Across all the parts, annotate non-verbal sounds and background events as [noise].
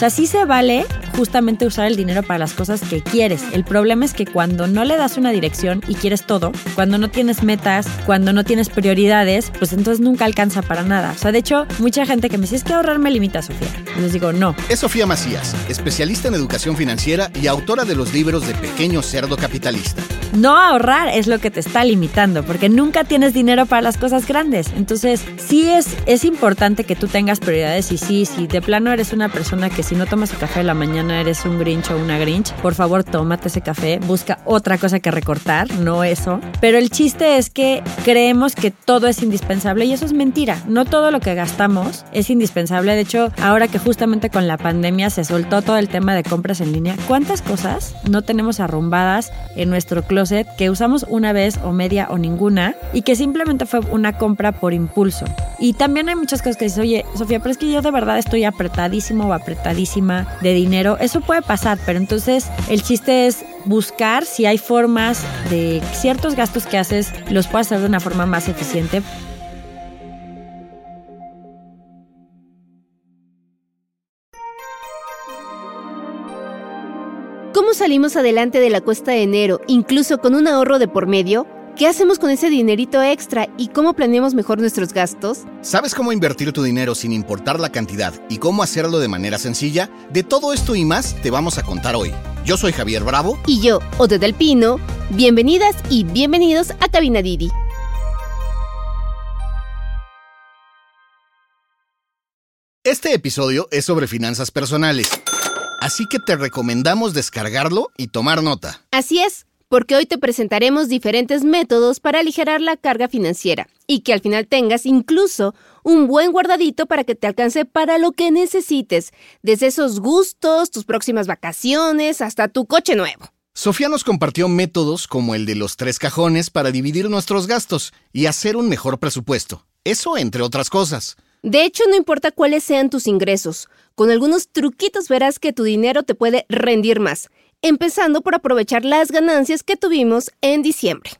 sea, sí se vale justamente usar el dinero para las cosas que quieres. El problema es que cuando no le das una dirección y quieres todo, cuando no tienes metas, cuando no tienes prioridades, pues entonces nunca alcanza para nada. O sea, de hecho, mucha gente que me dice, es que ahorrar me limita, Sofía. Y les digo, no. Es Sofía Macías, especialista en educación financiera y autora de los libros de Pequeño Cerdo Capitalista. No ahorrar es lo que te está limitando, porque nunca tienes dinero para las cosas grandes. Entonces, sí es, es importante que tú tengas prioridades y sí, si de plano eres una persona que si no tomas el café de la mañana eres un grinch o una grinch, por favor tómate ese café, busca otra cosa que recortar, no eso. Pero el chiste es que creemos que todo es indispensable y eso es mentira. No todo lo que gastamos es indispensable. De hecho, ahora que justamente con la pandemia se soltó todo el tema de compras en línea, ¿cuántas cosas no tenemos arrumbadas en nuestro que usamos una vez o media o ninguna y que simplemente fue una compra por impulso. Y también hay muchas cosas que dices, oye, Sofía, pero es que yo de verdad estoy apretadísimo o apretadísima de dinero. Eso puede pasar, pero entonces el chiste es buscar si hay formas de ciertos gastos que haces los puedas hacer de una forma más eficiente salimos adelante de la cuesta de enero, incluso con un ahorro de por medio? ¿Qué hacemos con ese dinerito extra y cómo planeamos mejor nuestros gastos? ¿Sabes cómo invertir tu dinero sin importar la cantidad y cómo hacerlo de manera sencilla? De todo esto y más te vamos a contar hoy. Yo soy Javier Bravo. Y yo, Ode del Pino. Bienvenidas y bienvenidos a Cabina Didi. Este episodio es sobre finanzas personales. Así que te recomendamos descargarlo y tomar nota. Así es, porque hoy te presentaremos diferentes métodos para aligerar la carga financiera y que al final tengas incluso un buen guardadito para que te alcance para lo que necesites, desde esos gustos, tus próximas vacaciones, hasta tu coche nuevo. Sofía nos compartió métodos como el de los tres cajones para dividir nuestros gastos y hacer un mejor presupuesto. Eso entre otras cosas. De hecho, no importa cuáles sean tus ingresos, con algunos truquitos verás que tu dinero te puede rendir más, empezando por aprovechar las ganancias que tuvimos en diciembre.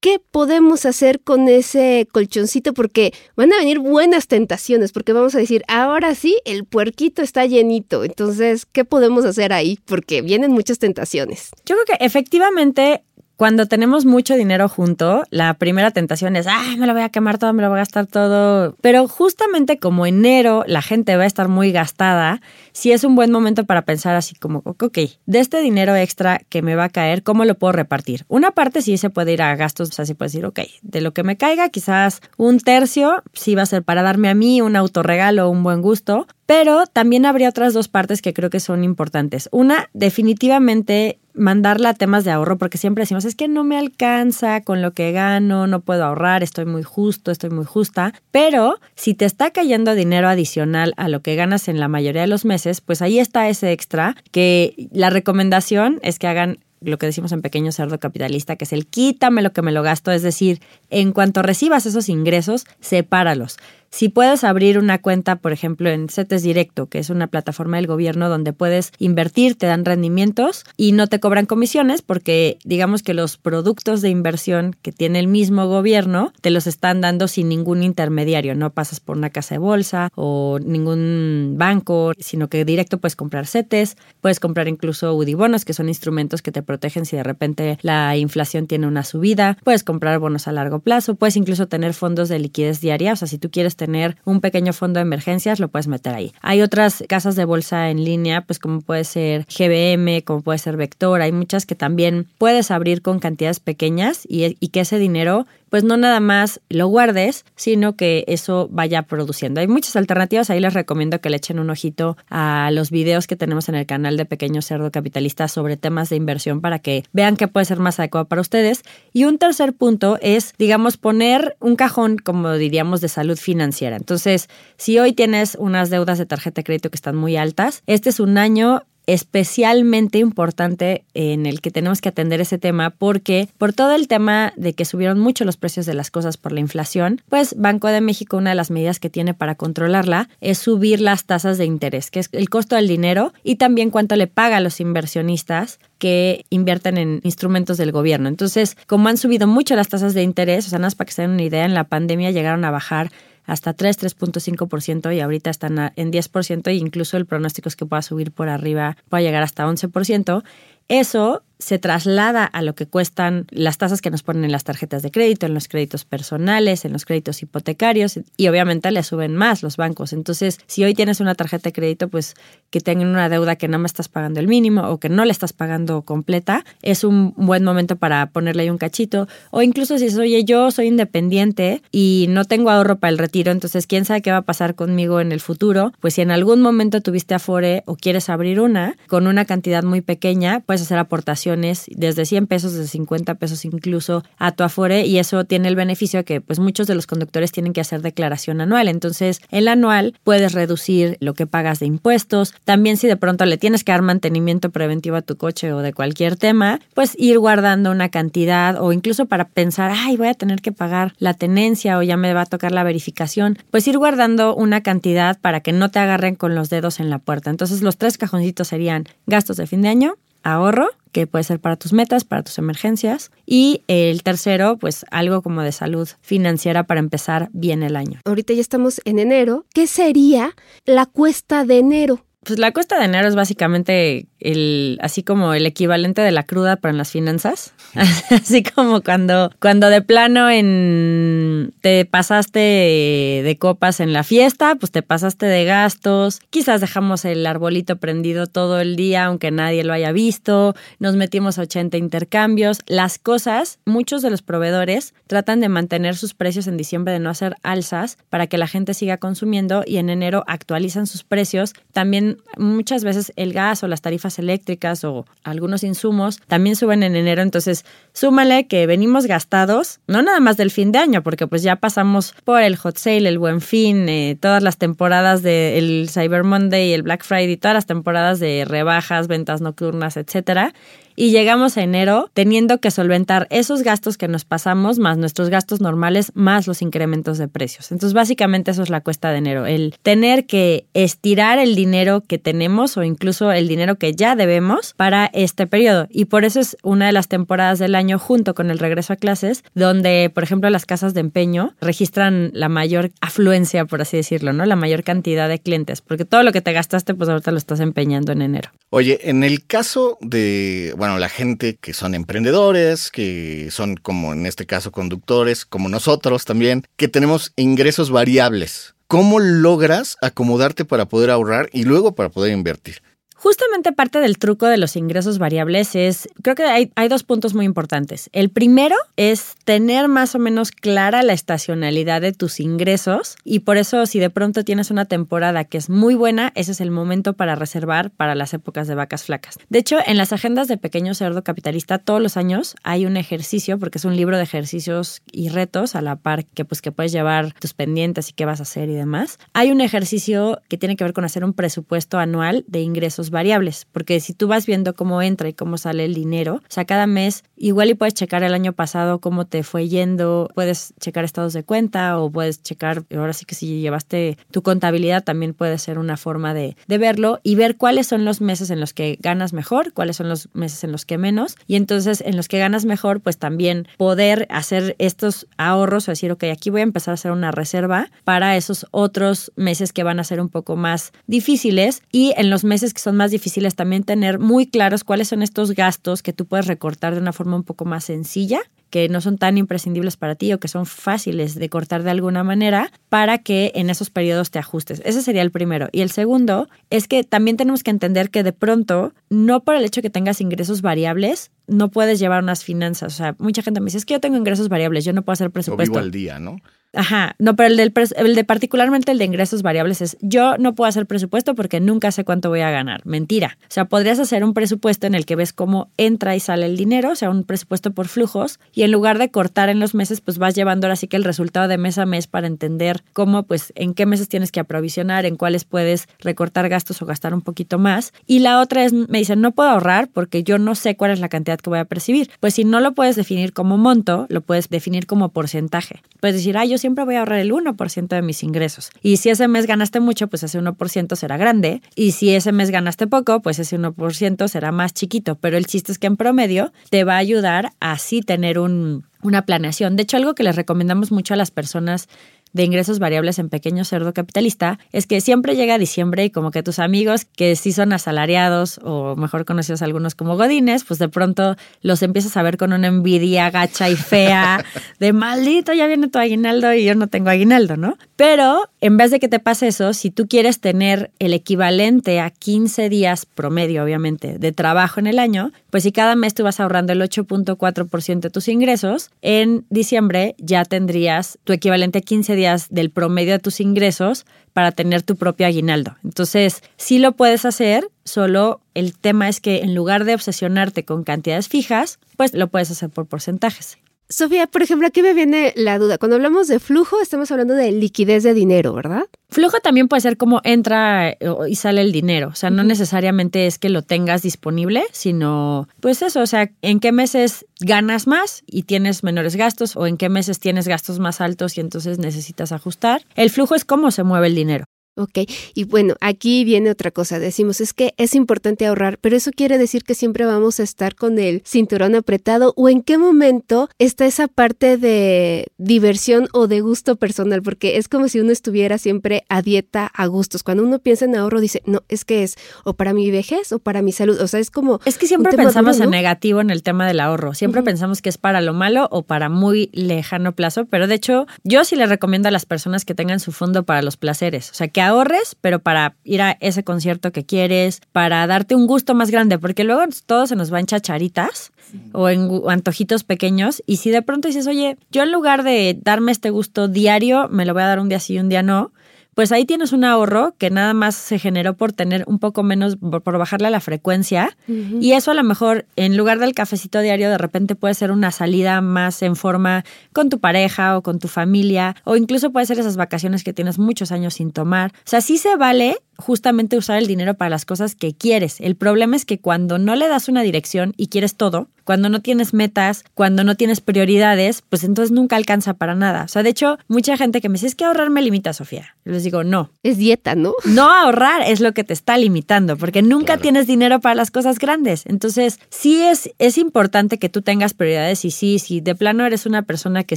¿Qué podemos hacer con ese colchoncito? Porque van a venir buenas tentaciones, porque vamos a decir, ahora sí, el puerquito está llenito. Entonces, ¿qué podemos hacer ahí? Porque vienen muchas tentaciones. Yo creo que efectivamente cuando tenemos mucho dinero junto, la primera tentación es, ah, me lo voy a quemar todo, me lo voy a gastar todo. Pero justamente como enero la gente va a estar muy gastada, sí es un buen momento para pensar así como, ok, de este dinero extra que me va a caer, ¿cómo lo puedo repartir? Una parte sí se puede ir a gastos, o sea, sí puede decir, ok, de lo que me caiga, quizás un tercio sí va a ser para darme a mí un autorregalo, un buen gusto, pero también habría otras dos partes que creo que son importantes. Una, definitivamente mandarla a temas de ahorro, porque siempre decimos, es que no me alcanza con lo que gano, no puedo ahorrar, estoy muy justo, estoy muy justa. Pero si te está cayendo dinero adicional a lo que ganas en la mayoría de los meses, pues ahí está ese extra, que la recomendación es que hagan lo que decimos en pequeño cerdo capitalista, que es el quítame lo que me lo gasto, es decir, en cuanto recibas esos ingresos, sepáralos. Si puedes abrir una cuenta, por ejemplo, en CETES Directo, que es una plataforma del gobierno donde puedes invertir, te dan rendimientos y no te cobran comisiones porque digamos que los productos de inversión que tiene el mismo gobierno te los están dando sin ningún intermediario. No pasas por una casa de bolsa o ningún banco, sino que directo puedes comprar CETES, puedes comprar incluso UDIBonos, que son instrumentos que te protegen si de repente la inflación tiene una subida, puedes comprar bonos a largo plazo, puedes incluso tener fondos de liquidez diaria, o sea, si tú quieres tener un pequeño fondo de emergencias, lo puedes meter ahí. Hay otras casas de bolsa en línea, pues como puede ser GBM, como puede ser Vector, hay muchas que también puedes abrir con cantidades pequeñas y, y que ese dinero pues no nada más lo guardes, sino que eso vaya produciendo. Hay muchas alternativas, ahí les recomiendo que le echen un ojito a los videos que tenemos en el canal de Pequeño Cerdo Capitalista sobre temas de inversión para que vean qué puede ser más adecuado para ustedes. Y un tercer punto es, digamos, poner un cajón, como diríamos, de salud financiera. Entonces, si hoy tienes unas deudas de tarjeta de crédito que están muy altas, este es un año especialmente importante en el que tenemos que atender ese tema porque por todo el tema de que subieron mucho los precios de las cosas por la inflación, pues Banco de México una de las medidas que tiene para controlarla es subir las tasas de interés, que es el costo del dinero y también cuánto le paga a los inversionistas que invierten en instrumentos del gobierno. Entonces, como han subido mucho las tasas de interés, o sea, nada más para que se den una idea, en la pandemia llegaron a bajar hasta 3, 3.5% y ahorita están en 10% e incluso el pronóstico es que pueda subir por arriba, pueda llegar hasta 11%. Eso se traslada a lo que cuestan las tasas que nos ponen en las tarjetas de crédito, en los créditos personales, en los créditos hipotecarios y obviamente le suben más los bancos. Entonces, si hoy tienes una tarjeta de crédito, pues que tengan una deuda que no me estás pagando el mínimo o que no le estás pagando completa, es un buen momento para ponerle ahí un cachito. O incluso si es, oye, yo soy independiente y no tengo ahorro para el retiro, entonces quién sabe qué va a pasar conmigo en el futuro, pues si en algún momento tuviste Afore o quieres abrir una con una cantidad muy pequeña, puedes hacer aportaciones desde 100 pesos, desde 50 pesos incluso a tu Afore y eso tiene el beneficio de que pues muchos de los conductores tienen que hacer declaración anual. Entonces, el anual puedes reducir lo que pagas de impuestos. También si de pronto le tienes que dar mantenimiento preventivo a tu coche o de cualquier tema, pues ir guardando una cantidad o incluso para pensar, ay, voy a tener que pagar la tenencia o ya me va a tocar la verificación, pues ir guardando una cantidad para que no te agarren con los dedos en la puerta. Entonces, los tres cajoncitos serían gastos de fin de año, ahorro, que puede ser para tus metas, para tus emergencias. Y el tercero, pues algo como de salud financiera para empezar bien el año. Ahorita ya estamos en enero. ¿Qué sería la cuesta de enero? Pues la cuesta de enero es básicamente el, así como el equivalente de la cruda para las finanzas. [laughs] [laughs] así como cuando, cuando de plano en te pasaste de copas en la fiesta, pues te pasaste de gastos. Quizás dejamos el arbolito prendido todo el día, aunque nadie lo haya visto. Nos metimos a 80 intercambios. Las cosas, muchos de los proveedores tratan de mantener sus precios en diciembre, de no hacer alzas para que la gente siga consumiendo y en enero actualizan sus precios. También muchas veces el gas o las tarifas eléctricas o algunos insumos también suben en enero, entonces súmale que venimos gastados, no nada más del fin de año, porque pues ya pasamos por el hot sale, el buen fin, eh, todas las temporadas del Cyber Monday, el Black Friday, todas las temporadas de rebajas, ventas nocturnas, etcétera y llegamos a enero teniendo que solventar esos gastos que nos pasamos más nuestros gastos normales más los incrementos de precios. Entonces básicamente eso es la cuesta de enero, el tener que estirar el dinero que tenemos o incluso el dinero que ya debemos para este periodo. Y por eso es una de las temporadas del año junto con el regreso a clases donde, por ejemplo, las casas de empeño registran la mayor afluencia, por así decirlo, ¿no? La mayor cantidad de clientes, porque todo lo que te gastaste pues ahorita lo estás empeñando en enero. Oye, en el caso de bueno, la gente que son emprendedores, que son como en este caso conductores, como nosotros también, que tenemos ingresos variables. ¿Cómo logras acomodarte para poder ahorrar y luego para poder invertir? Justamente parte del truco de los ingresos variables es, creo que hay, hay, dos puntos muy importantes. El primero es tener más o menos clara la estacionalidad de tus ingresos y por eso si de pronto tienes una temporada que es muy buena, ese es el momento para reservar para las épocas de vacas flacas. De hecho, en las agendas de Pequeño Cerdo Capitalista todos los años hay un ejercicio, porque es un libro de ejercicios y retos a la par que pues que puedes llevar tus pendientes y qué vas a hacer y demás. Hay un ejercicio que tiene que ver con hacer un presupuesto anual de ingresos variables, porque si tú vas viendo cómo entra y cómo sale el dinero, o sea, cada mes igual y puedes checar el año pasado cómo te fue yendo, puedes checar estados de cuenta o puedes checar, ahora sí que si llevaste tu contabilidad también puede ser una forma de, de verlo y ver cuáles son los meses en los que ganas mejor, cuáles son los meses en los que menos y entonces en los que ganas mejor pues también poder hacer estos ahorros o decir, ok, aquí voy a empezar a hacer una reserva para esos otros meses que van a ser un poco más difíciles y en los meses que son más difíciles también tener muy claros cuáles son estos gastos que tú puedes recortar de una forma un poco más sencilla que no son tan imprescindibles para ti o que son fáciles de cortar de alguna manera para que en esos periodos te ajustes. Ese sería el primero. Y el segundo es que también tenemos que entender que de pronto, no por el hecho que tengas ingresos variables, no puedes llevar unas finanzas. O sea, mucha gente me dice, es que yo tengo ingresos variables, yo no puedo hacer presupuesto. O vivo al día, ¿no? Ajá, no, pero el, del, el de particularmente el de ingresos variables es, yo no puedo hacer presupuesto porque nunca sé cuánto voy a ganar. Mentira. O sea, podrías hacer un presupuesto en el que ves cómo entra y sale el dinero, o sea, un presupuesto por flujos, y en lugar de cortar en los meses, pues vas llevando ahora sí que el resultado de mes a mes para entender cómo, pues, en qué meses tienes que aprovisionar, en cuáles puedes recortar gastos o gastar un poquito más. Y la otra es, me dicen, no puedo ahorrar porque yo no sé cuál es la cantidad que voy a percibir. Pues si no lo puedes definir como monto, lo puedes definir como porcentaje. Puedes decir, ah, yo siempre voy a ahorrar el 1% de mis ingresos. Y si ese mes ganaste mucho, pues ese 1% será grande. Y si ese mes ganaste poco, pues ese 1% será más chiquito. Pero el chiste es que en promedio te va a ayudar a así tener un, una planeación. De hecho, algo que les recomendamos mucho a las personas de ingresos variables en Pequeño Cerdo Capitalista es que siempre llega diciembre y como que tus amigos que sí son asalariados o mejor conocidos algunos como godines, pues de pronto los empiezas a ver con una envidia gacha y fea de maldito, ya viene tu aguinaldo y yo no tengo aguinaldo, ¿no? Pero en vez de que te pase eso, si tú quieres tener el equivalente a 15 días promedio, obviamente, de trabajo en el año, pues si cada mes tú vas ahorrando el 8.4% de tus ingresos, en diciembre ya tendrías tu equivalente a 15 días del promedio de tus ingresos para tener tu propio aguinaldo. Entonces, sí lo puedes hacer, solo el tema es que en lugar de obsesionarte con cantidades fijas, pues lo puedes hacer por porcentajes. Sofía, por ejemplo, aquí me viene la duda. Cuando hablamos de flujo, estamos hablando de liquidez de dinero, ¿verdad? Flujo también puede ser como entra eh, y sale el dinero. O sea, no necesariamente es que lo tengas disponible, sino pues eso, o sea, en qué meses ganas más y tienes menores gastos o en qué meses tienes gastos más altos y entonces necesitas ajustar. El flujo es cómo se mueve el dinero. Ok, y bueno, aquí viene otra cosa. Decimos, es que es importante ahorrar, pero eso quiere decir que siempre vamos a estar con el cinturón apretado o en qué momento está esa parte de diversión o de gusto personal, porque es como si uno estuviera siempre a dieta, a gustos. Cuando uno piensa en ahorro, dice, no, es que es o para mi vejez o para mi salud. O sea, es como... Es que siempre pensamos en negativo en el tema del ahorro. Siempre pensamos que es para lo malo o para muy lejano plazo, pero de hecho, yo sí le recomiendo a las personas que tengan su fondo para los placeres. O sea, que ahorres, pero para ir a ese concierto que quieres, para darte un gusto más grande, porque luego todo se nos va en chacharitas o en antojitos pequeños. Y si de pronto dices, oye, yo en lugar de darme este gusto diario, me lo voy a dar un día sí y un día no, pues ahí tienes un ahorro que nada más se generó por tener un poco menos, por, bajarle a la frecuencia. Y eso a lo mejor, en lugar del cafecito diario, de repente puede ser una salida más en forma con tu pareja o con tu familia, o incluso puede ser esas vacaciones que tienes muchos años sin tomar. O sea, sí se vale justamente usar el dinero para las cosas que quieres. El problema es que cuando no le das una dirección y quieres todo, cuando no tienes metas, cuando no tienes prioridades, pues entonces nunca alcanza para nada. O sea, de hecho, mucha gente que me dice, es que ahorrar me limita, Sofía. les digo, no. Es dieta, ¿no? No ahorrar es lo que te está limitando, porque nunca tienes dinero para las cosas grandes. Entonces, sí es, es importante que tú tengas prioridades y sí, si de plano eres una persona que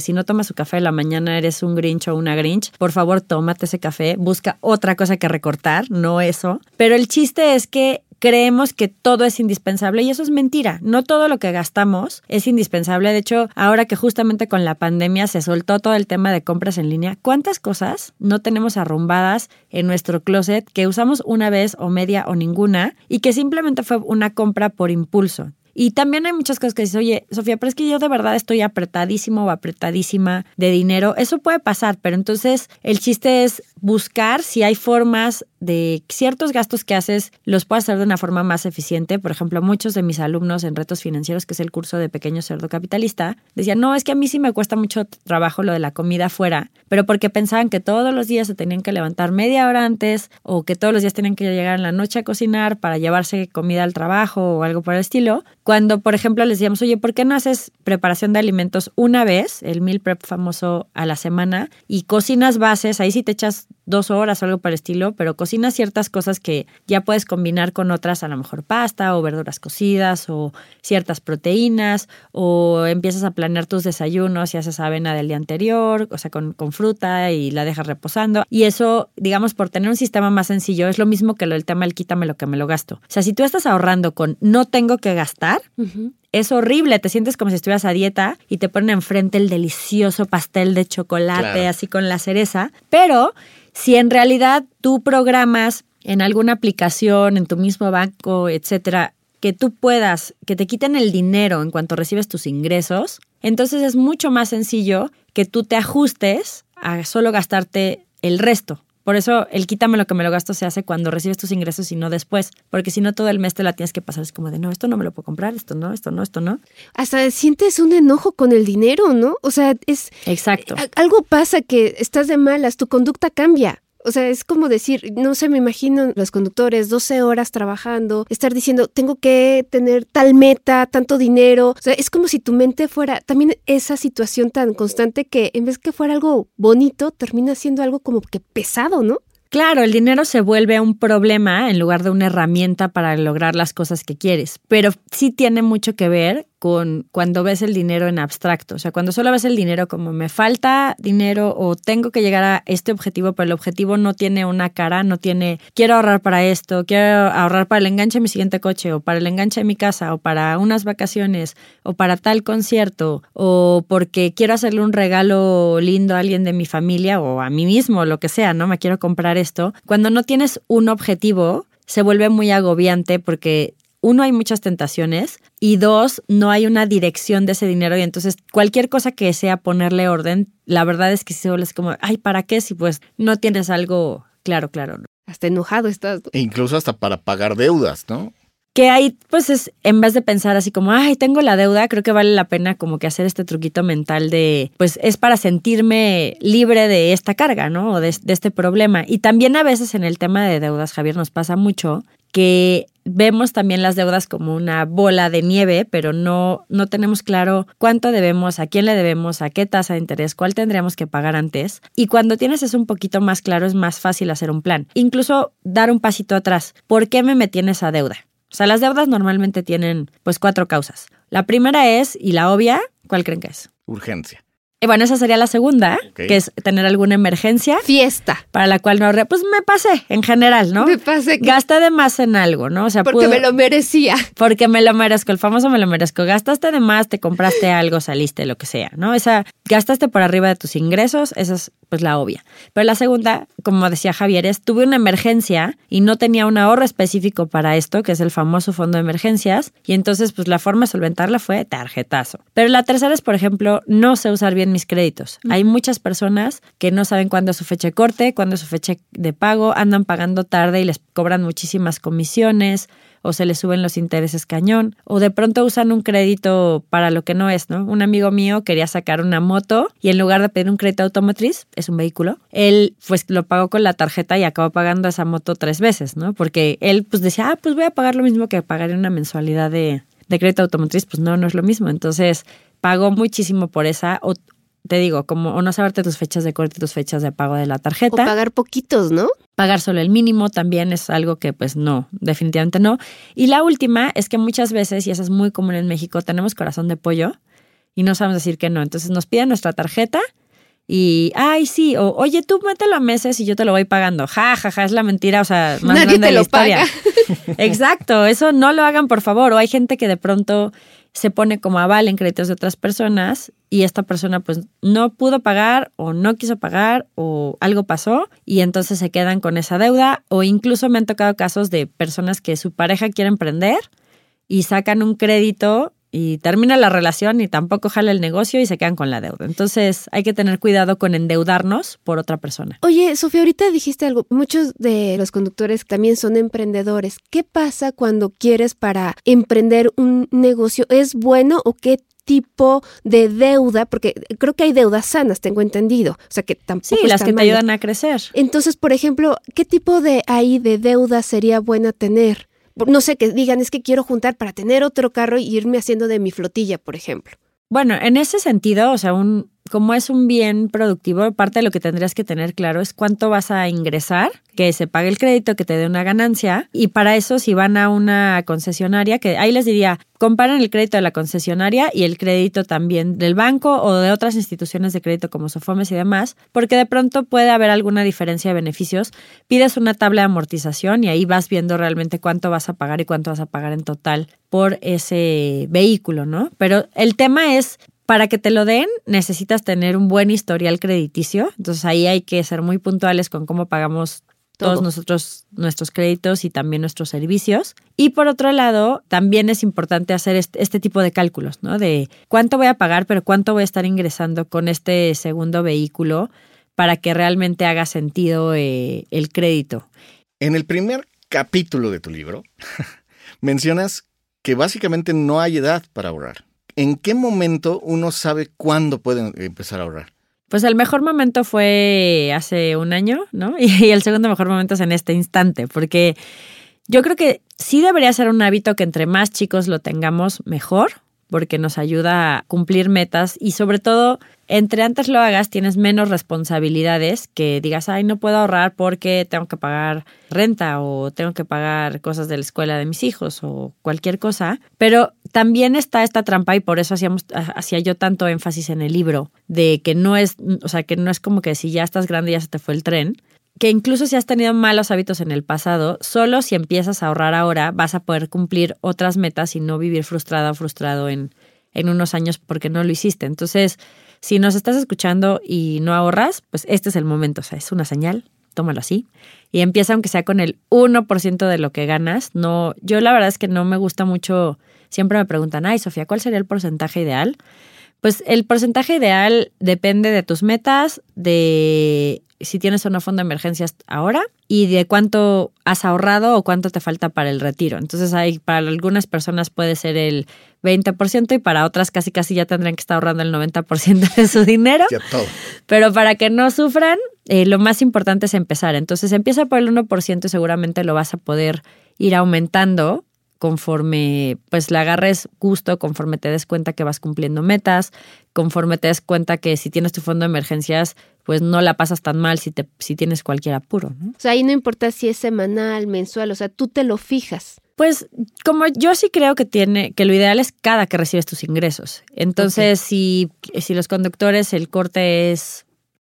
si no tomas su café en la mañana eres un grinch o una grinch, por favor, tómate ese café, busca otra cosa que recortar no eso. Pero el chiste es que creemos que todo es indispensable y eso es mentira. No todo lo que gastamos es indispensable. De hecho, ahora que justamente con la pandemia se soltó todo el tema de compras en línea, ¿cuántas cosas no tenemos arrumbadas en nuestro closet que usamos una vez o media o ninguna y que simplemente fue una compra por impulso? Y también hay muchas cosas que dices, oye, Sofía, pero es que yo de verdad estoy apretadísimo o apretadísima de dinero. Eso puede pasar, pero entonces el chiste es buscar si hay formas de ciertos gastos que haces los puedes hacer de una forma más eficiente. Por ejemplo, muchos de mis alumnos en Retos Financieros, que es el curso de Pequeño Cerdo Capitalista, decían, no, es que a mí sí me cuesta mucho trabajo lo de la comida afuera, pero porque pensaban que todos los días se tenían que levantar media hora antes o que todos los días tenían que llegar en la noche a cocinar para llevarse comida al trabajo o algo por el estilo. Cuando, por ejemplo, les decíamos, oye, ¿por qué no haces preparación de alimentos una vez, el meal prep famoso a la semana, y cocinas bases, ahí sí te echas dos horas o algo por el estilo, pero cocinas ciertas cosas que ya puedes combinar con otras, a lo mejor pasta o verduras cocidas o ciertas proteínas, o empiezas a planear tus desayunos y haces avena del día anterior, o sea, con, con fruta y la dejas reposando. Y eso, digamos, por tener un sistema más sencillo, es lo mismo que lo del tema del quítame lo que me lo gasto. O sea, si tú estás ahorrando con no tengo que gastar, es horrible, te sientes como si estuvieras a dieta y te ponen enfrente el delicioso pastel de chocolate así con la cereza, pero si en realidad tú programas en alguna aplicación, en tu mismo banco, etcétera, que tú puedas, que te quiten el dinero en cuanto recibes tus ingresos, entonces es mucho más sencillo que tú te ajustes a solo gastarte el resto. Por eso el quítame lo que me lo gasto se hace cuando recibes tus ingresos y no después, porque si no todo el mes te la tienes que pasar es como de no, esto no me lo puedo comprar, esto no, esto no, esto no. Hasta sientes un enojo con el dinero, ¿no? O sea, es Exacto. Algo pasa que estás de malas, tu conducta cambia. O sea, es como decir, no sé, me imagino los conductores 12 horas trabajando, estar diciendo, tengo que tener tal meta, tanto dinero. O sea, es como si tu mente fuera también esa situación tan constante que en vez que fuera algo bonito, termina siendo algo como que pesado, ¿no? Claro, el dinero se vuelve un problema en lugar de una herramienta para lograr las cosas que quieres, pero sí tiene mucho que ver con cuando ves el dinero en abstracto. O sea, cuando solo ves el dinero como me falta dinero o tengo que llegar a este objetivo, pero el objetivo no tiene una cara, no tiene quiero ahorrar para esto, quiero ahorrar para el enganche de mi siguiente coche o para el enganche de mi casa o para unas vacaciones o para tal concierto o porque quiero hacerle un regalo lindo a alguien de mi familia o a mí mismo, lo que sea, ¿no? Me quiero comprar esto. Cuando no tienes un objetivo, se vuelve muy agobiante porque uno, hay muchas tentaciones y dos, no hay una dirección de ese dinero y entonces cualquier cosa que sea ponerle orden, la verdad es que se vuelve como, ay, ¿para qué si pues no tienes algo claro, claro? Hasta enojado estás. E incluso hasta para pagar deudas, ¿no? Que ahí, pues es, en vez de pensar así como, ay, tengo la deuda, creo que vale la pena como que hacer este truquito mental de, pues es para sentirme libre de esta carga, ¿no? O de, este problema. Y también a veces en el tema de deudas, Javier, nos pasa mucho que vemos también las deudas como una bola de nieve, pero no, no tenemos claro cuánto debemos, a quién le debemos, a qué tasa de interés, cuál tendríamos que pagar antes. Y cuando tienes eso un poquito más claro, es más fácil hacer un plan. Incluso dar un pasito atrás. ¿Por qué me metí en esa deuda? O sea, las deudas normalmente tienen pues cuatro causas. La primera es, y la obvia, ¿cuál creen que es? Urgencia. Y bueno, esa sería la segunda, que es tener alguna emergencia Fiesta. para la cual no ahorré. Pues me pasé en general, ¿no? Me pasé que- Gasté de más en algo, ¿no? O sea, porque pudo- me lo merecía. porque me lo merezco, el famoso me lo merezco. Gastaste de más, te compraste [laughs] algo, saliste, lo que sea, ¿no? Esa, gastaste por arriba de tus ingresos, esa es pues la obvia. Pero la segunda, como decía Javier, es tuve una emergencia y no tenía un ahorro específico para esto, que es el famoso fondo de emergencias, y entonces pues la forma de solventarla fue tarjetazo. Pero la tercera es, por ejemplo, no sé usar bien mis créditos. Hay muchas personas que no saben cuándo es su fecha de corte, cuándo es su fecha de pago, andan pagando tarde y les cobran muchísimas comisiones o se les suben los intereses cañón, o de pronto usan un crédito para lo que no es, ¿no? Un amigo mío quería sacar una moto y en lugar de pedir un crédito automotriz, es un vehículo, él pues lo pagó con la tarjeta y acabó pagando esa moto tres veces, ¿no? Porque él pues decía, ah, pues voy a pagar lo mismo que pagar una mensualidad de, de crédito automotriz, pues no, no es lo mismo. Entonces pagó muchísimo por esa, o te digo, como o no saberte tus fechas de corte y tus fechas de pago de la O tarjeta pagar poquitos, ¿no? pagar solo el mínimo también es algo que pues no, definitivamente no. Y la última es que muchas veces, y eso es muy común en México, tenemos corazón de pollo y no sabemos decir que no. Entonces nos piden nuestra tarjeta y, ay, sí, o oye, tú mételo a meses y yo te lo voy pagando. Ja, ja, ja, es la mentira, o sea, más Nadie grande te de la lo historia. paga. [laughs] Exacto, eso no lo hagan, por favor. O hay gente que de pronto se pone como aval en créditos de otras personas y esta persona pues no pudo pagar o no quiso pagar o algo pasó y entonces se quedan con esa deuda o incluso me han tocado casos de personas que su pareja quiere emprender y sacan un crédito y termina la relación y tampoco jala el negocio y se quedan con la deuda. Entonces hay que tener cuidado con endeudarnos por otra persona. Oye, Sofía, ahorita dijiste algo. Muchos de los conductores también son emprendedores. ¿Qué pasa cuando quieres para emprender un negocio? ¿Es bueno o qué tipo de deuda? Porque creo que hay deudas sanas, tengo entendido. O sea, que tampoco Sí, las que te mal. ayudan a crecer. Entonces, por ejemplo, ¿qué tipo de ahí de deuda sería buena tener? No sé, que digan, es que quiero juntar para tener otro carro y irme haciendo de mi flotilla, por ejemplo. Bueno, en ese sentido, o sea, un, como es un bien productivo, parte de lo que tendrías que tener claro es cuánto vas a ingresar, que se pague el crédito, que te dé una ganancia. Y para eso, si van a una concesionaria, que ahí les diría, comparen el crédito de la concesionaria y el crédito también del banco o de otras instituciones de crédito como Sofomes y demás, porque de pronto puede haber alguna diferencia de beneficios. Pides una tabla de amortización y ahí vas viendo realmente cuánto vas a pagar y cuánto vas a pagar en total por ese vehículo, ¿no? Pero el tema es para que te lo den, necesitas tener un buen historial crediticio. Entonces ahí hay que ser muy puntuales con cómo pagamos todos Todo. nosotros nuestros créditos y también nuestros servicios. Y por otro lado, también es importante hacer este, este tipo de cálculos, ¿no? De cuánto voy a pagar, pero cuánto voy a estar ingresando con este segundo vehículo para que realmente haga sentido eh, el crédito. En el primer capítulo de tu libro, [laughs] mencionas que básicamente no hay edad para ahorrar. ¿En qué momento uno sabe cuándo puede empezar a ahorrar? Pues el mejor momento fue hace un año, ¿no? [laughs] Y el segundo mejor momento es en este instante, porque yo creo que sí debería ser un hábito que entre más chicos lo tengamos, mejor, porque nos ayuda a cumplir metas y sobre todo, entre antes lo hagas, tienes menos responsabilidades que digas, ay, no puedo ahorrar porque tengo que pagar renta o tengo que pagar cosas de la escuela de mis hijos o cualquier cosa. Pero también está esta trampa y por eso hacíamos, hacía yo tanto énfasis en el libro de que no es, o sea, que no es como que si ya estás grande ya se te fue el tren, que incluso si has tenido malos hábitos en el pasado, solo si empiezas a ahorrar ahora vas a poder cumplir otras metas y no vivir frustrada o frustrado en, en unos años porque no lo hiciste. Entonces, si nos estás escuchando y no ahorras, pues este es el momento, o sea, es una señal, tómalo así. Y empieza aunque sea con el 1% de lo que ganas. No, yo la verdad es que no me gusta mucho, siempre me preguntan, ay Sofía, ¿cuál sería el porcentaje ideal? Pues el porcentaje ideal depende de tus metas, de si tienes o no fondo de emergencias ahora y de cuánto has ahorrado o cuánto te falta para el retiro. Entonces, hay, para algunas personas puede ser el 20% y para otras casi casi ya tendrían que estar ahorrando el 90% de su dinero. Pero para que no sufran, eh, lo más importante es empezar. Entonces, empieza por el 1% y seguramente lo vas a poder ir aumentando conforme pues le agarres gusto, conforme te des cuenta que vas cumpliendo metas, conforme te des cuenta que si tienes tu fondo de emergencias, pues no la pasas tan mal si, te, si tienes cualquier apuro. ¿no? O sea, ahí no importa si es semanal, mensual, o sea, tú te lo fijas. Pues como yo sí creo que tiene, que lo ideal es cada que recibes tus ingresos. Entonces, si, si los conductores, el corte es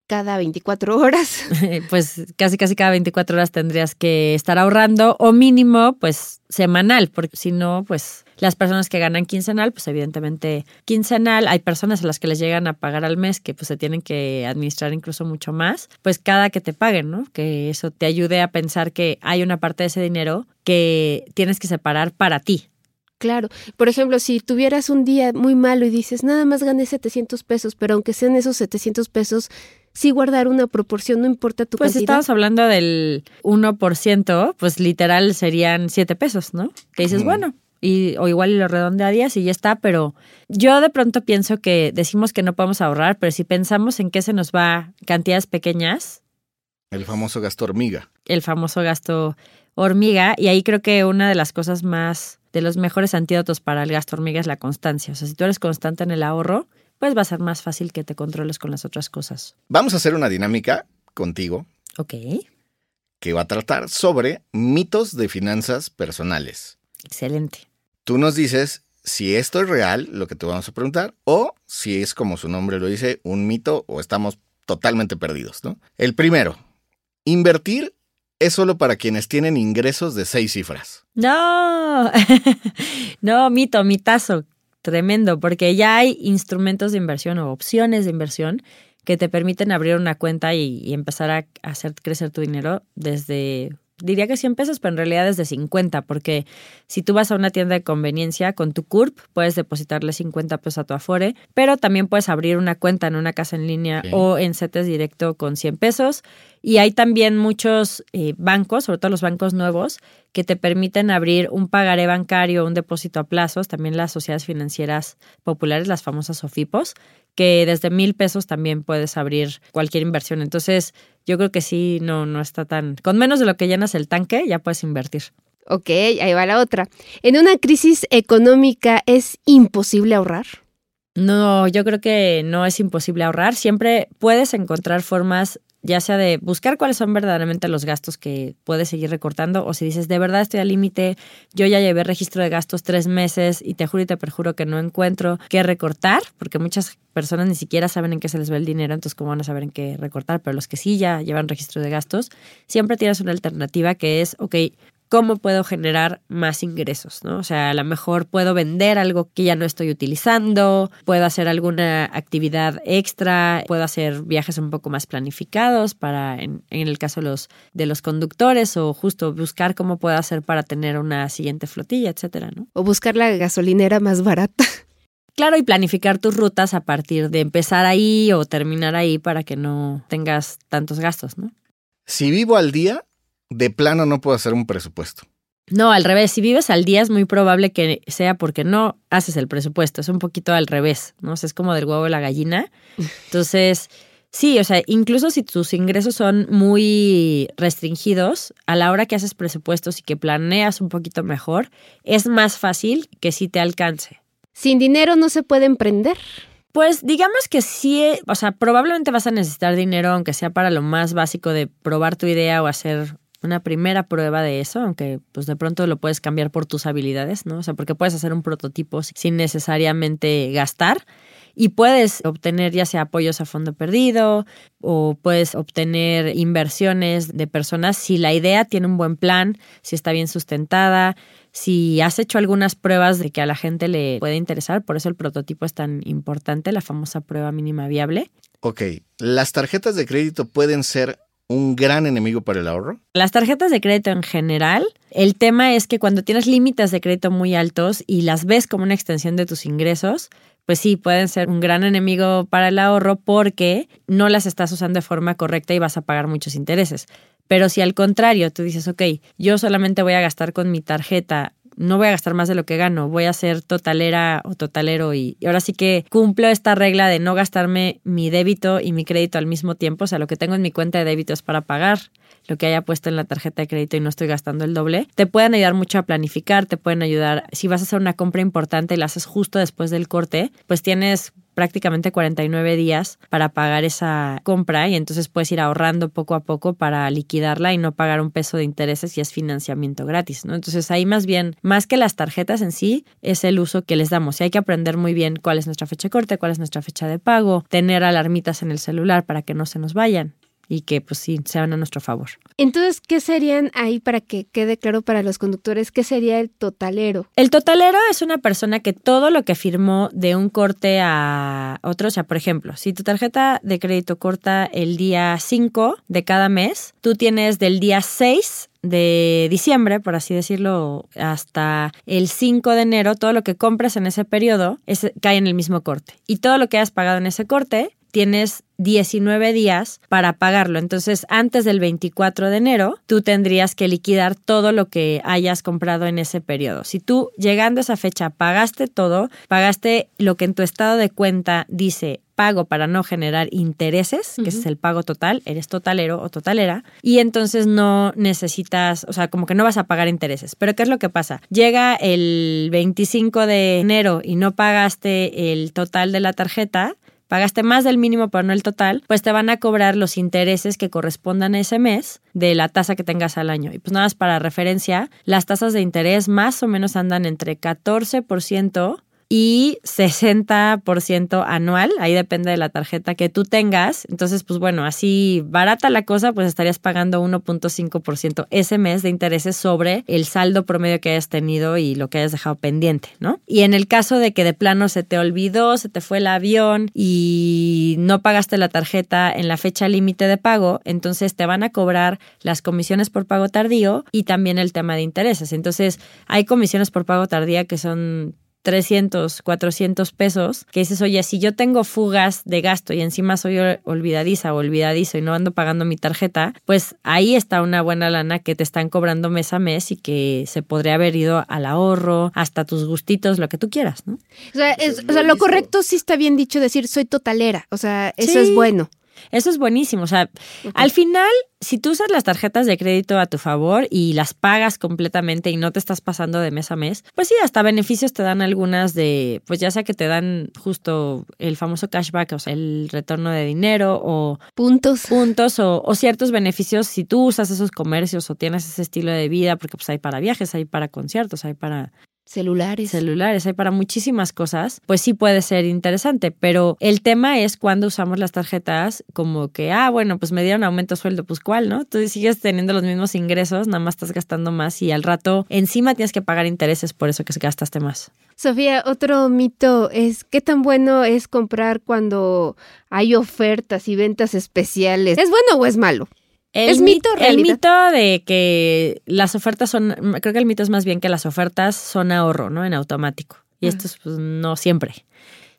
cada 24 horas. [laughs] [laughs] pues casi casi cada 24 horas tendrías que estar ahorrando o mínimo pues semanal, porque si no pues las personas que ganan quincenal, pues evidentemente quincenal, hay personas a las que les llegan a pagar al mes que pues se tienen que administrar incluso mucho más, pues cada que te paguen, ¿no? Que eso te ayude a pensar que hay una parte de ese dinero que tienes que separar para ti, Claro. Por ejemplo, si tuvieras un día muy malo y dices, nada más gané 700 pesos, pero aunque sean esos 700 pesos, sí guardar una proporción, no importa tu pues cantidad. Pues estamos hablando del 1%, pues literal serían 7 pesos, ¿no? Que dices, bueno, y, o igual y lo redondearías y ya está, pero yo de pronto pienso que decimos que no podemos ahorrar, pero si pensamos en qué se nos va cantidades pequeñas. El famoso gasto hormiga. El famoso gasto hormiga, y ahí creo que una de las cosas más de los mejores antídotos para el gasto hormiga es la constancia. O sea, si tú eres constante en el ahorro, pues va a ser más fácil que te controles con las otras cosas. Vamos a hacer una dinámica contigo. Ok. Que va a tratar sobre mitos de finanzas personales. Excelente. Tú nos dices si esto es real, lo que te vamos a preguntar, o si es como su nombre lo dice, un mito o estamos totalmente perdidos, ¿no? El primero, invertir es solo para quienes tienen ingresos de seis cifras. No, [laughs] no, mito, mitazo, tremendo, porque ya hay instrumentos de inversión o opciones de inversión que te permiten abrir una cuenta y, y empezar a hacer crecer tu dinero desde diría que 100 pesos, pero en realidad es de 50, porque si tú vas a una tienda de conveniencia con tu CURP, puedes depositarle 50 pesos a tu Afore, pero también puedes abrir una cuenta en una casa en línea o en CETES directo con 100 pesos. Y hay también muchos eh, bancos, sobre todo los bancos nuevos, que te permiten abrir un pagaré bancario, un depósito a plazos, también las sociedades financieras populares, las famosas SOFIPOS, que desde mil pesos también puedes abrir cualquier inversión. Entonces, yo creo que sí, no, no está tan... Con menos de lo que llenas el tanque, ya puedes invertir. Ok, ahí va la otra. ¿En una crisis económica es imposible ahorrar? No, yo creo que no es imposible ahorrar. Siempre puedes encontrar formas ya sea de buscar cuáles son verdaderamente los gastos que puedes seguir recortando o si dices, de verdad estoy al límite, yo ya llevé registro de gastos tres meses y te juro y te perjuro que no encuentro qué recortar, porque muchas personas ni siquiera saben en qué se les va el dinero, entonces cómo van a saber en qué recortar, pero los que sí ya llevan registro de gastos, siempre tienes una alternativa que es, ok, cómo puedo generar más ingresos, ¿no? O sea, a lo mejor puedo vender algo que ya no estoy utilizando, puedo hacer alguna actividad extra, puedo hacer viajes un poco más planificados para, en, el caso de los, de los conductores, o justo buscar cómo puedo hacer para tener una siguiente flotilla, etcétera, ¿no? O buscar la gasolinera más barata. Claro, y planificar tus rutas a partir de empezar ahí o terminar ahí para que no tengas tantos gastos, ¿no? Si vivo al día, de plano no puedo hacer un presupuesto. No, al revés. Si vives al día es muy probable que sea porque no haces el presupuesto. Es un poquito al revés, ¿no? es como del huevo y la gallina. [laughs] Entonces, sí, o sea, incluso si tus ingresos son muy restringidos, a la hora que haces presupuestos y que planeas un poquito mejor, es más fácil que sí te alcance. Sin dinero no se puede emprender. Pues digamos que sí, o sea, probablemente vas a necesitar dinero, aunque sea para lo más básico de probar tu idea o hacer una primera prueba de eso, aunque pues de pronto lo puedes cambiar por tus habilidades, ¿no? O sea, porque puedes hacer un prototipo sin necesariamente gastar y puedes obtener ya sea apoyos a fondo perdido o puedes obtener inversiones de personas si la idea tiene un buen plan, si está bien sustentada, si has hecho algunas pruebas de que a la gente le puede interesar, por eso el prototipo es tan importante, la famosa prueba mínima viable. Ok, ¿las tarjetas de crédito pueden ser un gran enemigo para el ahorro? Las tarjetas de crédito en general, el tema es que cuando tienes límites de crédito muy altos y las ves como una extensión de tus ingresos, pues sí, pueden ser un gran enemigo para el ahorro porque no las estás usando de forma correcta y vas a pagar muchos intereses. Pero si al contrario tú dices, ok, yo solamente voy a gastar con mi tarjeta no voy a gastar más de lo que gano, voy a ser totalera o totalero y, ahora sí que cumplo esta regla de no gastarme mi débito y mi crédito al mismo tiempo, o sea, lo que tengo en mi cuenta de débito es para pagar lo que haya puesto en la tarjeta de crédito y no estoy gastando el doble, te pueden ayudar mucho a planificar, te pueden ayudar, si vas a hacer una compra importante y la haces justo después del corte, pues tienes prácticamente 49 días para pagar esa compra y entonces puedes ir ahorrando poco a poco para liquidarla y no pagar un peso de intereses y es financiamiento gratis, ¿no? Entonces ahí más bien, más que las tarjetas en sí, es el uso que les damos y hay que aprender muy bien cuál es nuestra fecha de corte, cuál es nuestra fecha de pago, tener alarmitas en el celular para que no se nos vayan y que pues sí sean a nuestro favor. Entonces, ¿qué serían ahí para que quede claro para los conductores? ¿Qué sería el totalero? El totalero es una persona que todo lo que firmó de un corte a otro, o sea, por ejemplo, si tu tarjeta de crédito corta el día 5 de cada mes, tú tienes del día 6 de diciembre, por así decirlo, hasta el 5 de enero, todo lo que compres en ese periodo cae en el mismo corte. Y todo lo que hayas pagado en ese corte tienes 19 días para pagarlo. Entonces, antes del 24 de enero, tú tendrías que liquidar todo lo que hayas comprado en ese periodo. Si tú, llegando a esa fecha, pagaste todo, pagaste lo que en tu estado de cuenta dice pago para no generar intereses, que es el pago total, eres totalero o totalera, y entonces no necesitas, o sea, como que no vas a pagar intereses. Pero ¿qué es lo que pasa? Llega el 25 de enero y no pagaste el total de la tarjeta, pagaste más del mínimo pero no el total, pues te van a cobrar los intereses que correspondan a ese mes de la tasa que tengas al año. Y pues nada más para referencia, las tasas de interés más o menos andan entre 14% y 60% anual, ahí depende de la tarjeta que tú tengas. Entonces, pues bueno, así barata la cosa, pues estarías pagando 1.5% ese mes de intereses sobre el saldo promedio que hayas tenido y lo que hayas dejado pendiente, ¿no? Y en el caso de que de plano se te olvidó, se te fue el avión y no pagaste la tarjeta en la fecha límite de pago, entonces te van a cobrar las comisiones por pago tardío y también el tema de intereses. Entonces, hay comisiones por pago tardía que son 300, 400 pesos, que dices, oye, si yo tengo fugas de gasto y encima soy olvidadiza o olvidadizo y no ando pagando mi tarjeta, pues ahí está una buena lana que te están cobrando mes a mes y que se podría haber ido al ahorro, hasta tus gustitos, lo que tú quieras, ¿no? O sea, o sea lo correcto sí está bien dicho decir soy totalera, o sea, eso es bueno. Eso es buenísimo. O sea, al final, si tú usas las tarjetas de crédito a tu favor y las pagas completamente y no te estás pasando de mes a mes, pues sí, hasta beneficios te dan algunas de, pues ya sea que te dan justo el famoso cashback, o sea, el retorno de dinero o puntos. Puntos o, o ciertos beneficios si tú usas esos comercios o tienes ese estilo de vida, porque pues hay para viajes, hay para conciertos, hay para celulares. Celulares, hay para muchísimas cosas, pues sí puede ser interesante, pero el tema es cuando usamos las tarjetas como que, ah, bueno, pues me dieron aumento de sueldo, pues cuál, ¿no? Tú sigues teniendo los mismos ingresos, nada más estás gastando más y al rato encima tienes que pagar intereses por eso que gastaste más. Sofía, otro mito es qué tan bueno es comprar cuando hay ofertas y ventas especiales. ¿Es bueno o es malo? El ¿Es mito El mito de que las ofertas son, creo que el mito es más bien que las ofertas son ahorro, ¿no? En automático. Y esto es pues, no siempre.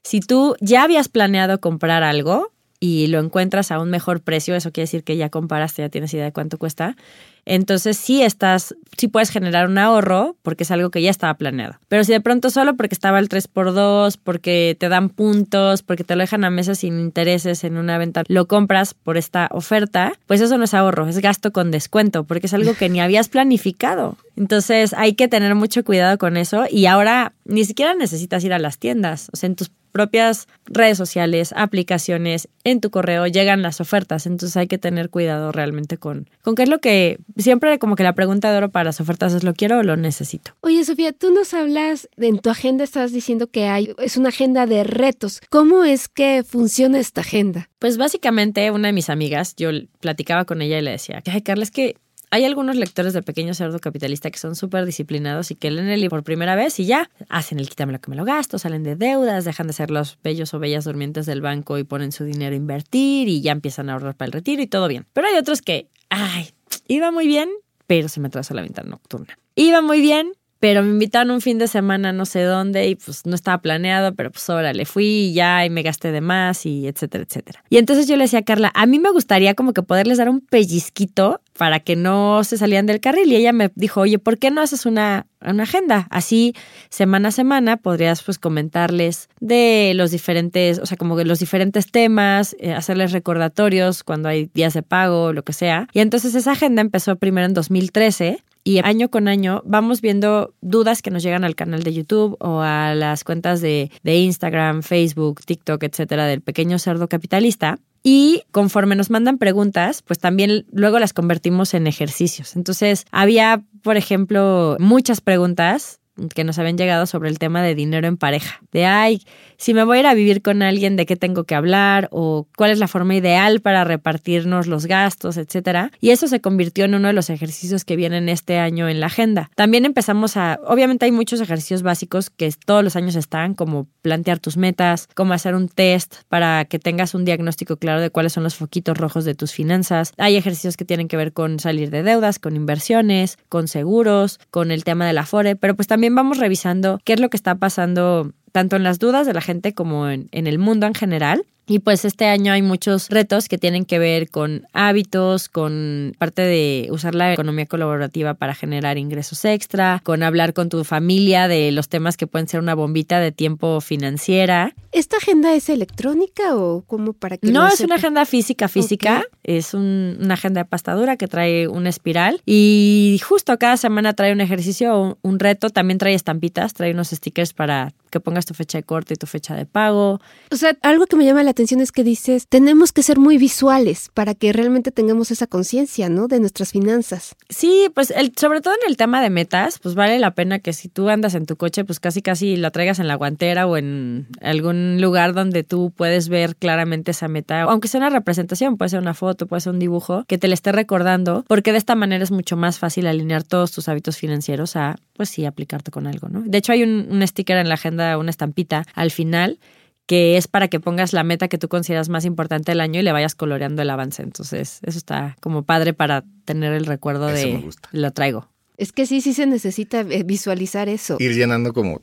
Si tú ya habías planeado comprar algo y lo encuentras a un mejor precio, eso quiere decir que ya comparaste, ya tienes idea de cuánto cuesta, entonces sí estás, sí puedes generar un ahorro porque es algo que ya estaba planeado. Pero si de pronto solo porque estaba el 3x2, porque te dan puntos, porque te lo dejan a mesa sin intereses en una venta, lo compras por esta oferta, pues eso no es ahorro, es gasto con descuento, porque es algo que ni habías planificado. Entonces hay que tener mucho cuidado con eso y ahora ni siquiera necesitas ir a las tiendas, o sea, en tus propias redes sociales, aplicaciones, en tu correo llegan las ofertas, entonces hay que tener cuidado realmente con, con qué es lo que siempre como que la pregunta de oro para las ofertas es lo quiero o lo necesito. Oye Sofía, tú nos hablas, en tu agenda estás diciendo que hay, es una agenda de retos. ¿Cómo es que funciona esta agenda? Pues básicamente una de mis amigas, yo platicaba con ella y le decía, ay Carla, es que hay algunos lectores de Pequeño Cerdo Capitalista que son súper disciplinados y que leen el libro por primera vez y ya hacen el quítame lo que me lo gasto, salen de deudas, dejan de ser los bellos o bellas durmientes del banco y ponen su dinero a invertir y ya empiezan a ahorrar para el retiro y todo bien. Pero hay otros que, ay, iba muy bien, pero se me atrasó la ventana nocturna. Iba muy bien, pero me invitaron un fin de semana no sé dónde y pues no estaba planeado, pero pues ahora le fui y ya y me gasté de más y etcétera, etcétera. Y entonces yo le decía a Carla, a mí me gustaría como que poderles dar un pellizquito para que no se salían del carril y ella me dijo, oye, ¿por qué no haces una, una agenda? Así semana a semana podrías pues comentarles de los diferentes, o sea, como que los diferentes temas, eh, hacerles recordatorios cuando hay días de pago, lo que sea. Y entonces esa agenda empezó primero en 2013 y año con año vamos viendo dudas que nos llegan al canal de YouTube o a las cuentas de, de Instagram, Facebook, TikTok, etcétera, del pequeño cerdo capitalista. Y conforme nos mandan preguntas, pues también luego las convertimos en ejercicios. Entonces, había, por ejemplo, muchas preguntas que nos habían llegado sobre el tema de dinero en pareja. De, ay, si me voy a ir a vivir con alguien, ¿de qué tengo que hablar? O cuál es la forma ideal para repartirnos los gastos, etcétera. Y eso se convirtió en uno de los ejercicios que vienen este año en la agenda. También empezamos a, obviamente hay muchos ejercicios básicos que todos los años están, como plantear tus metas, como hacer un test para que tengas un diagnóstico claro de cuáles son los foquitos rojos de tus finanzas. Hay ejercicios que tienen que ver con salir de deudas, con inversiones, con seguros, con el tema de la FORE, pero pues también también vamos revisando qué es lo que está pasando tanto en las dudas de la gente como en, en el mundo en general y pues este año hay muchos retos que tienen que ver con hábitos, con parte de usar la economía colaborativa para generar ingresos extra, con hablar con tu familia de los temas que pueden ser una bombita de tiempo financiera. ¿Esta agenda es electrónica o como para que No, es una agenda física, física. Es una agenda de pastadura que trae una espiral y justo cada semana trae un ejercicio o un reto. También trae estampitas, trae unos stickers para que pongas tu fecha de corte y tu fecha de pago. O sea, algo que me llama la atención es que dices, tenemos que ser muy visuales para que realmente tengamos esa conciencia, ¿no? De nuestras finanzas. Sí, pues el, sobre todo en el tema de metas, pues vale la pena que si tú andas en tu coche, pues casi casi lo traigas en la guantera o en algún lugar donde tú puedes ver claramente esa meta, aunque sea una representación, puede ser una foto, puede ser un dibujo, que te le esté recordando, porque de esta manera es mucho más fácil alinear todos tus hábitos financieros a, pues sí, aplicarte con algo, ¿no? De hecho, hay un, un sticker en la agenda, una estampita al final que es para que pongas la meta que tú consideras más importante del año y le vayas coloreando el avance. Entonces, eso está como padre para tener el recuerdo de lo traigo. Es que sí, sí se necesita eh, visualizar eso. Ir llenando como,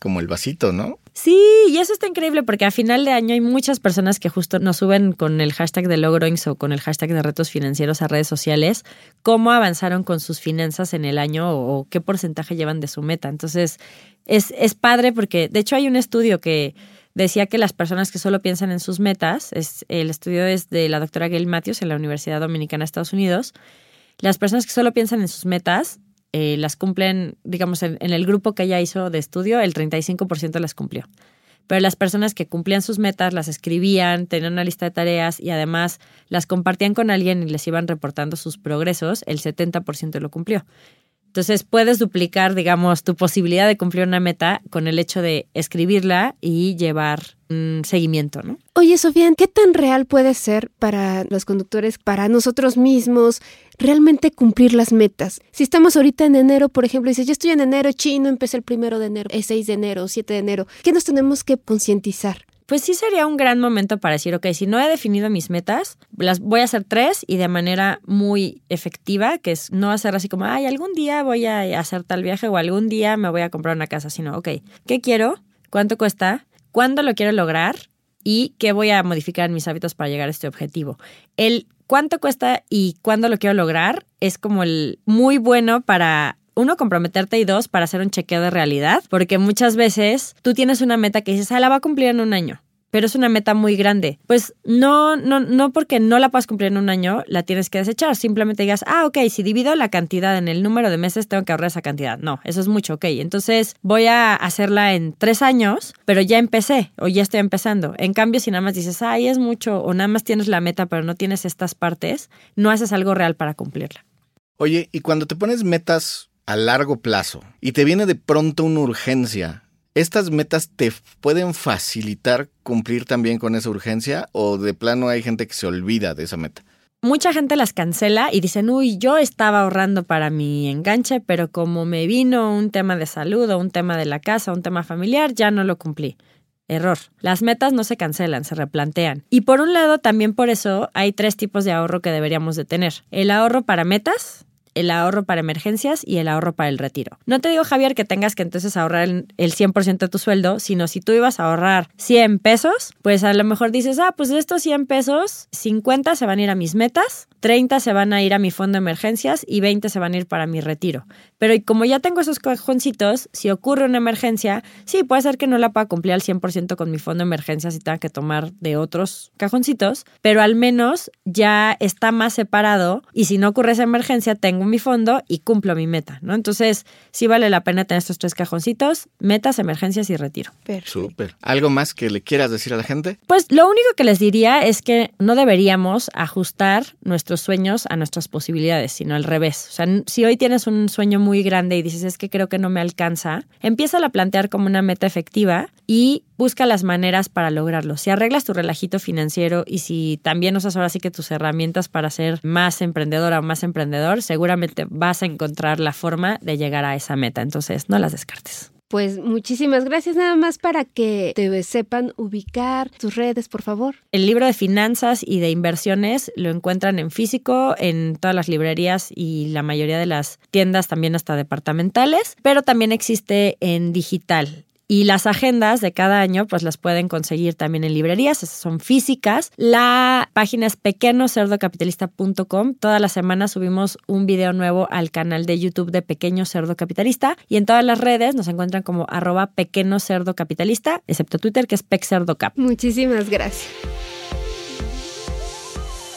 como el vasito, ¿no? Sí, y eso está increíble porque a final de año hay muchas personas que justo nos suben con el hashtag de Logroings o con el hashtag de retos financieros a redes sociales cómo avanzaron con sus finanzas en el año o, qué porcentaje llevan de su meta. Entonces, es, es padre porque de hecho hay un estudio que decía que las personas que solo piensan en sus metas, es, el estudio es de la doctora Gail Matthews en la Universidad Dominicana de Estados Unidos, las personas que solo piensan en sus metas eh, las cumplen, digamos, en, en, el grupo que ella hizo de estudio, el 35% las cumplió. Pero las personas que cumplían sus metas las escribían, tenían una lista de tareas y además las compartían con alguien y les iban reportando sus progresos, el 70% lo cumplió. Entonces puedes duplicar, digamos, tu posibilidad de cumplir una meta con el hecho de escribirla y llevar seguimiento, ¿no? Oye, Sofía, ¿qué tan real puede ser para los conductores, para nosotros mismos, realmente cumplir las metas? Si estamos ahorita en enero, por ejemplo, dices, yo estoy en enero, chino, empecé el primero de enero, el 6 de enero, 7 de enero, ¿qué nos tenemos que concientizar? Pues sí sería un gran momento para decir, ok, si no he definido mis metas, las voy a hacer tres y de manera muy efectiva, que es no hacer así como, ay, algún día voy a hacer tal viaje o algún día me voy a comprar una casa, sino, ok, ¿qué quiero? ¿Cuánto cuesta? ¿Cuándo lo quiero lograr? ¿Y qué voy a modificar en mis hábitos para llegar a este objetivo? El cuánto cuesta y cuándo lo quiero lograr es como el muy bueno para uno, comprometerte y dos, para hacer un chequeo de realidad, porque muchas veces tú tienes una meta que dices, ah, la va a cumplir en un año. pero es una meta muy grande. Pues no, no, no porque no la puedas cumplir en un año, la tienes que desechar. Simplemente digas, ah, ok, si divido la cantidad en el número de meses, tengo que ahorrar esa cantidad. No, eso es mucho, ok. Entonces voy a hacerla en tres años, pero ya empecé o ya estoy empezando. En cambio, si nada más dices, ay, es mucho, o nada más tienes la meta, pero no tienes estas partes, no haces algo real para cumplirla. Oye, y cuando te pones metas a largo plazo y te viene de pronto una urgencia, ¿estas metas te pueden facilitar cumplir también con esa urgencia o de plano hay gente que se olvida de esa meta? Mucha gente las cancela y dicen, uy, yo estaba ahorrando para mi enganche, pero como me vino un tema de salud o un tema de la casa, un tema familiar, ya no lo cumplí. Error. Las metas no se cancelan, se replantean. Y por un lado, también por eso hay tres tipos de ahorro que deberíamos de tener. El ahorro para metas, el ahorro para emergencias y el ahorro para el retiro. No te digo, Javier, que tengas que entonces ahorrar el 100% de tu sueldo, sino si tú ibas a ahorrar 100 pesos, pues a lo mejor dices, ah, pues de estos 100 pesos, 50 se van a ir a mis metas, 30 se van a ir a mi fondo de emergencias y 20 se van a ir para mi retiro. Pero como ya tengo esos cajoncitos, si ocurre una emergencia, sí, puede ser que no la pueda cumplir al 100% con mi fondo de emergencias y tenga que tomar de otros cajoncitos, pero al menos ya está más separado y si no ocurre esa emergencia, tengo mi fondo y cumplo mi meta, ¿no? Entonces, sí vale la pena tener estos tres cajoncitos, metas, emergencias y retiro. Súper. ¿Algo más que le quieras decir a la gente? Pues lo único que les diría es que no deberíamos ajustar nuestros sueños a nuestras posibilidades, sino al revés. O sea, si hoy tienes un sueño muy grande y dices, es que creo que no me alcanza, empieza a plantear como una meta efectiva y busca las maneras para lograrlo. Si arreglas tu relajito financiero y si también usas ahora sí que tus herramientas para ser más emprendedora o más emprendedor, seguramente vas a encontrar la forma de llegar a esa meta. Entonces, no las descartes. Pues muchísimas gracias nada más para que te sepan ubicar tus redes, por favor. El libro de finanzas y de inversiones lo encuentran en físico, en todas las librerías y la mayoría de las tiendas también hasta departamentales, pero también existe en digital. Y las agendas de cada año, pues las pueden conseguir también en librerías, son físicas. La página es pequeñocerdocapitalista.com. Todas las semanas subimos un video nuevo al canal de YouTube de Pequeño Cerdo Capitalista. Y en todas las redes nos encuentran como arroba pequeño cerdo capitalista, excepto Twitter, que es pecerdocap. Muchísimas gracias.